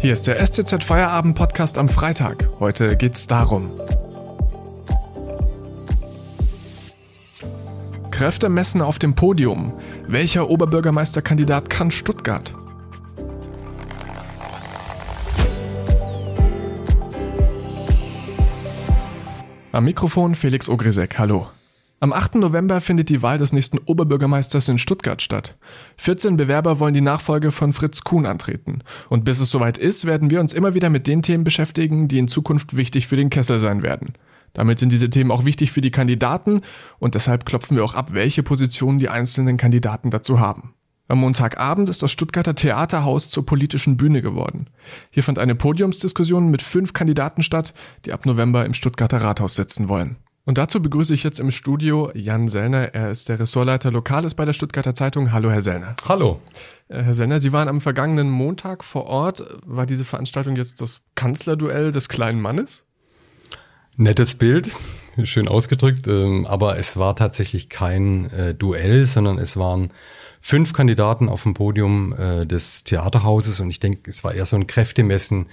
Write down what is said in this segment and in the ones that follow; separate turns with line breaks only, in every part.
Hier ist der STZ Feierabend Podcast am Freitag. Heute geht's darum. Kräfte messen auf dem Podium. Welcher Oberbürgermeisterkandidat kann Stuttgart? Am Mikrofon Felix Ogrisek, hallo. Am 8. November findet die Wahl des nächsten Oberbürgermeisters in Stuttgart statt. 14 Bewerber wollen die Nachfolge von Fritz Kuhn antreten. Und bis es soweit ist, werden wir uns immer wieder mit den Themen beschäftigen, die in Zukunft wichtig für den Kessel sein werden. Damit sind diese Themen auch wichtig für die Kandidaten und deshalb klopfen wir auch ab, welche Positionen die einzelnen Kandidaten dazu haben. Am Montagabend ist das Stuttgarter Theaterhaus zur politischen Bühne geworden. Hier fand eine Podiumsdiskussion mit fünf Kandidaten statt, die ab November im Stuttgarter Rathaus sitzen wollen. Und dazu begrüße ich jetzt im Studio Jan Sellner. Er ist der Ressortleiter Lokales bei der Stuttgarter Zeitung. Hallo, Herr Sellner.
Hallo.
Äh, Herr Sellner, Sie waren am vergangenen Montag vor Ort. War diese Veranstaltung jetzt das Kanzlerduell des kleinen Mannes?
Nettes Bild, schön ausgedrückt, ähm, aber es war tatsächlich kein äh, Duell, sondern es waren fünf Kandidaten auf dem Podium äh, des Theaterhauses und ich denke, es war eher so ein Kräftemessen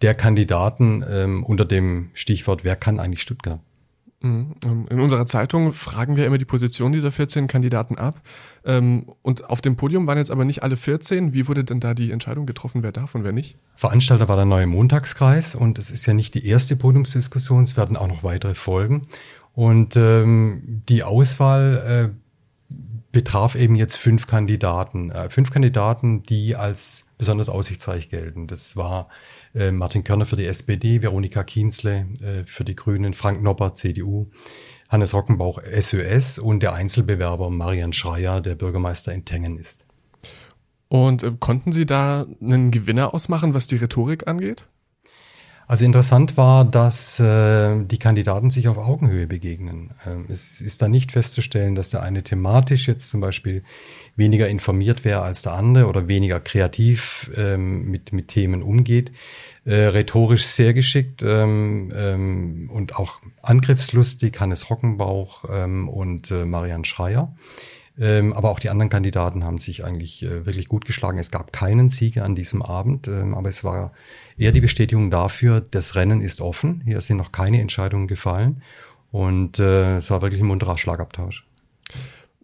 der Kandidaten ähm, unter dem Stichwort, wer kann eigentlich Stuttgart?
Mhm. Ähm, in unserer Zeitung fragen wir immer die Position dieser 14 Kandidaten ab. Ähm, und auf dem Podium waren jetzt aber nicht alle 14. Wie wurde denn da die Entscheidung getroffen, wer darf und wer nicht?
Veranstalter war der neue Montagskreis und es ist ja nicht die erste Podiumsdiskussion, es werden auch noch weitere folgen. Und ähm, die Auswahl äh, betraf eben jetzt fünf Kandidaten. Äh, fünf Kandidaten, die als besonders aussichtsreich gelten. Das war äh, Martin Körner für die SPD, Veronika Kienzle äh, für die Grünen, Frank Nopper, CDU, Hannes Rockenbauch, SÖS und der Einzelbewerber Marian Schreier, der Bürgermeister in Tengen ist.
Und äh, konnten Sie da einen Gewinner ausmachen, was die Rhetorik angeht?
Also interessant war, dass äh, die Kandidaten sich auf Augenhöhe begegnen. Ähm, es ist da nicht festzustellen, dass der eine thematisch jetzt zum Beispiel weniger informiert wäre als der andere oder weniger kreativ ähm, mit, mit Themen umgeht. Äh, rhetorisch sehr geschickt ähm, ähm, und auch angriffslustig Hannes Rockenbauch ähm, und äh, Marian Schreier. Ähm, aber auch die anderen Kandidaten haben sich eigentlich äh, wirklich gut geschlagen. Es gab keinen Sieger an diesem Abend, ähm, aber es war eher die Bestätigung dafür, das Rennen ist offen. Hier sind noch keine Entscheidungen gefallen. Und äh, es war wirklich ein munterer Schlagabtausch.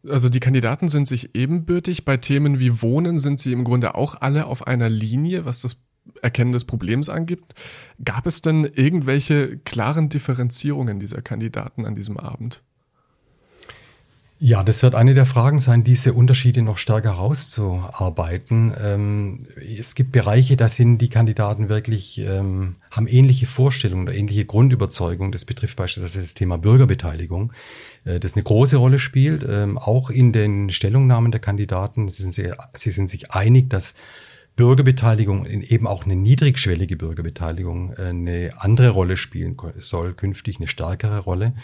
Also die Kandidaten sind sich ebenbürtig. Bei Themen wie Wohnen sind sie im Grunde auch alle auf einer Linie, was das Erkennen des Problems angibt. Gab es denn irgendwelche klaren Differenzierungen dieser Kandidaten an diesem Abend?
Ja, das wird eine der Fragen sein, diese Unterschiede noch stärker herauszuarbeiten. Ähm, es gibt Bereiche, da sind die Kandidaten wirklich, ähm, haben ähnliche Vorstellungen oder ähnliche Grundüberzeugungen. Das betrifft beispielsweise das Thema Bürgerbeteiligung, äh, das eine große Rolle spielt. Ähm, auch in den Stellungnahmen der Kandidaten, sie sind, sie, sie sind sich einig, dass Bürgerbeteiligung, eben auch eine niedrigschwellige Bürgerbeteiligung, äh, eine andere Rolle spielen soll, künftig eine stärkere Rolle.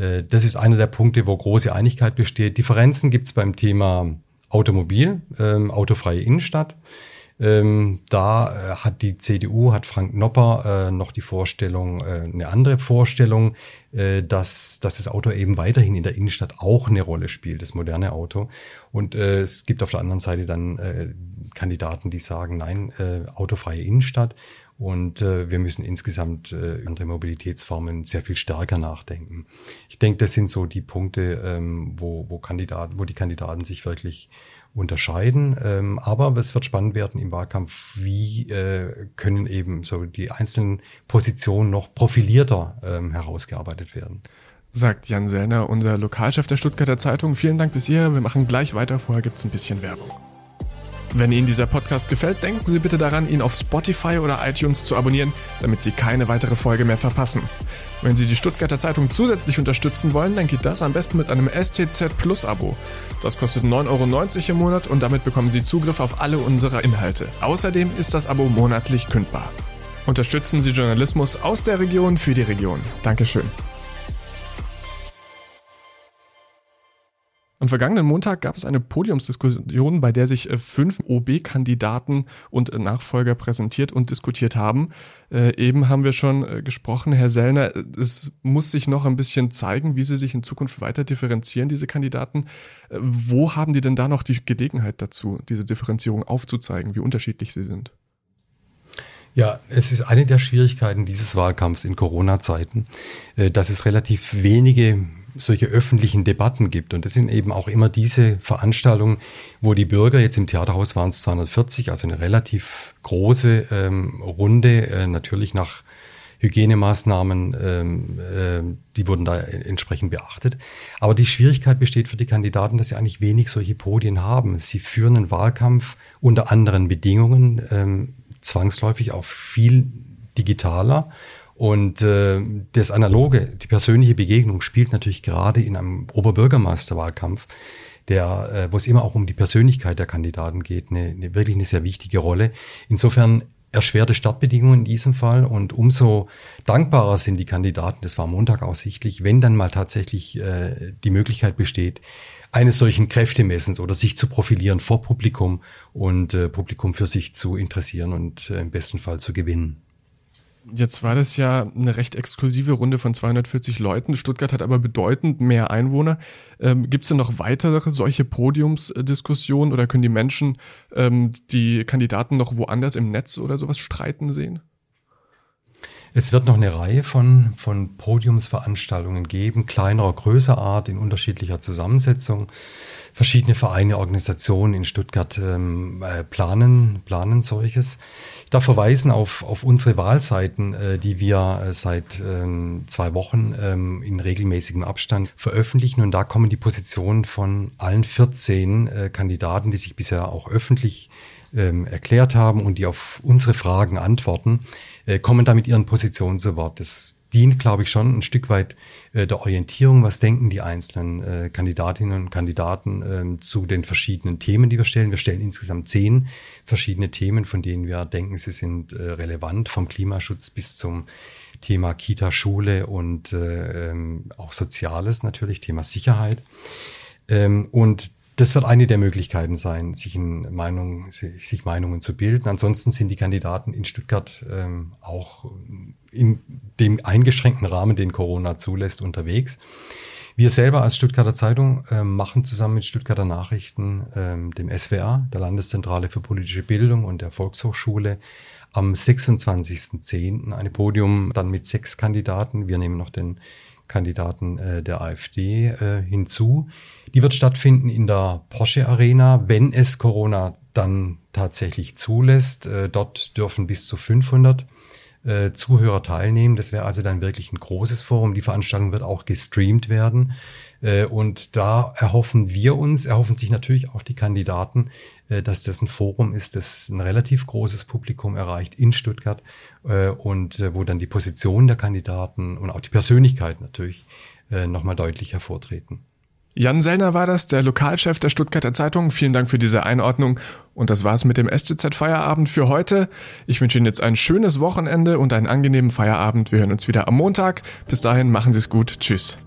Äh, das ist einer der Punkte, wo große Einigkeit besteht. Differenzen gibt es beim Thema Automobil, ähm, autofreie Innenstadt. Ähm, da äh, hat die CDU, hat Frank Nopper äh, noch die Vorstellung, äh, eine andere Vorstellung, äh, dass, dass das Auto eben weiterhin in der Innenstadt auch eine Rolle spielt, das moderne Auto. Und äh, es gibt auf der anderen Seite dann Kandidaten, die sagen, nein, autofreie Innenstadt. Und äh, wir müssen insgesamt äh, andere Mobilitätsformen sehr viel stärker nachdenken. Ich denke, das sind so die Punkte, ähm, wo, wo, Kandidaten, wo die Kandidaten sich wirklich unterscheiden. Ähm, aber es wird spannend werden im Wahlkampf, wie äh, können eben so die einzelnen Positionen noch profilierter ähm, herausgearbeitet werden.
Sagt Jan Sellner, unser Lokalchef der Stuttgarter Zeitung. Vielen Dank bis hierher. Wir machen gleich weiter. Vorher gibt's ein bisschen Werbung. Wenn Ihnen dieser Podcast gefällt, denken Sie bitte daran, ihn auf Spotify oder iTunes zu abonnieren, damit Sie keine weitere Folge mehr verpassen. Wenn Sie die Stuttgarter Zeitung zusätzlich unterstützen wollen, dann geht das am besten mit einem STZ Plus Abo. Das kostet 9,90 Euro im Monat und damit bekommen Sie Zugriff auf alle unsere Inhalte. Außerdem ist das Abo monatlich kündbar. Unterstützen Sie Journalismus aus der Region für die Region. Dankeschön. Am vergangenen Montag gab es eine Podiumsdiskussion, bei der sich äh, fünf OB-Kandidaten und Nachfolger präsentiert und diskutiert haben. Äh, eben haben wir schon äh, gesprochen, Herr Sellner, es muss sich noch ein bisschen zeigen, wie sie sich in Zukunft weiter differenzieren, diese Kandidaten. Äh, wo haben die denn da noch die Gelegenheit dazu, diese Differenzierung aufzuzeigen, wie unterschiedlich sie sind?
Ja, es ist eine der Schwierigkeiten dieses Wahlkampfs in Corona-Zeiten, äh, dass es relativ wenige solche öffentlichen Debatten gibt. Und das sind eben auch immer diese Veranstaltungen, wo die Bürger, jetzt im Theaterhaus waren es 240, also eine relativ große ähm, Runde, äh, natürlich nach Hygienemaßnahmen, ähm, äh, die wurden da entsprechend beachtet. Aber die Schwierigkeit besteht für die Kandidaten, dass sie eigentlich wenig solche Podien haben. Sie führen einen Wahlkampf unter anderen Bedingungen, ähm, zwangsläufig auch viel digitaler. Und äh, das Analoge, die persönliche Begegnung spielt natürlich gerade in einem Oberbürgermeisterwahlkampf, der, äh, wo es immer auch um die Persönlichkeit der Kandidaten geht, eine, eine wirklich eine sehr wichtige Rolle. Insofern erschwerte Startbedingungen in diesem Fall und umso dankbarer sind die Kandidaten, das war Montag auch sichtlich, wenn dann mal tatsächlich äh, die Möglichkeit besteht, eines solchen Kräftemessens oder sich zu profilieren vor Publikum und äh, Publikum für sich zu interessieren und äh, im besten Fall zu gewinnen.
Jetzt war das ja eine recht exklusive Runde von 240 Leuten. Stuttgart hat aber bedeutend mehr Einwohner. Ähm, Gibt es denn noch weitere solche Podiumsdiskussionen oder können die Menschen ähm, die Kandidaten noch woanders im Netz oder sowas streiten sehen?
Es wird noch eine Reihe von, von Podiumsveranstaltungen geben, kleinerer, größer Art, in unterschiedlicher Zusammensetzung. Verschiedene Vereine, Organisationen in Stuttgart ähm, äh, planen, planen solches. Ich darf verweisen auf, auf unsere Wahlseiten, äh, die wir äh, seit ähm, zwei Wochen ähm, in regelmäßigem Abstand veröffentlichen. Und da kommen die Positionen von allen 14 äh, Kandidaten, die sich bisher auch öffentlich ähm, erklärt haben und die auf unsere Fragen antworten, äh, kommen da mit ihren Positionen zu Wort. Das dient, glaube ich, schon ein Stück weit äh, der Orientierung. Was denken die einzelnen äh, Kandidatinnen und Kandidaten ähm, zu den verschiedenen Themen, die wir stellen? Wir stellen insgesamt zehn verschiedene Themen, von denen wir denken, sie sind äh, relevant, vom Klimaschutz bis zum Thema Kita, Schule und äh, ähm, auch Soziales natürlich, Thema Sicherheit. Ähm, und das wird eine der Möglichkeiten sein, sich, in Meinung, sich Meinungen zu bilden. Ansonsten sind die Kandidaten in Stuttgart ähm, auch in dem eingeschränkten Rahmen, den Corona zulässt, unterwegs. Wir selber als Stuttgarter Zeitung äh, machen zusammen mit Stuttgarter Nachrichten, ähm, dem SWR, der Landeszentrale für politische Bildung und der Volkshochschule, am 26.10. eine Podium dann mit sechs Kandidaten. Wir nehmen noch den Kandidaten äh, der AfD äh, hinzu. Die wird stattfinden in der Porsche Arena, wenn es Corona dann tatsächlich zulässt. Äh, dort dürfen bis zu 500 äh, Zuhörer teilnehmen. Das wäre also dann wirklich ein großes Forum. Die Veranstaltung wird auch gestreamt werden. Äh, und da erhoffen wir uns, erhoffen sich natürlich auch die Kandidaten, äh, dass das ein Forum ist, das ein relativ großes Publikum erreicht in Stuttgart und wo dann die Position der Kandidaten und auch die Persönlichkeit natürlich nochmal deutlich hervortreten.
Jan Sellner war das, der Lokalchef der Stuttgarter Zeitung. Vielen Dank für diese Einordnung. Und das war's mit dem STZ Feierabend für heute. Ich wünsche Ihnen jetzt ein schönes Wochenende und einen angenehmen Feierabend. Wir hören uns wieder am Montag. Bis dahin machen Sie es gut. Tschüss.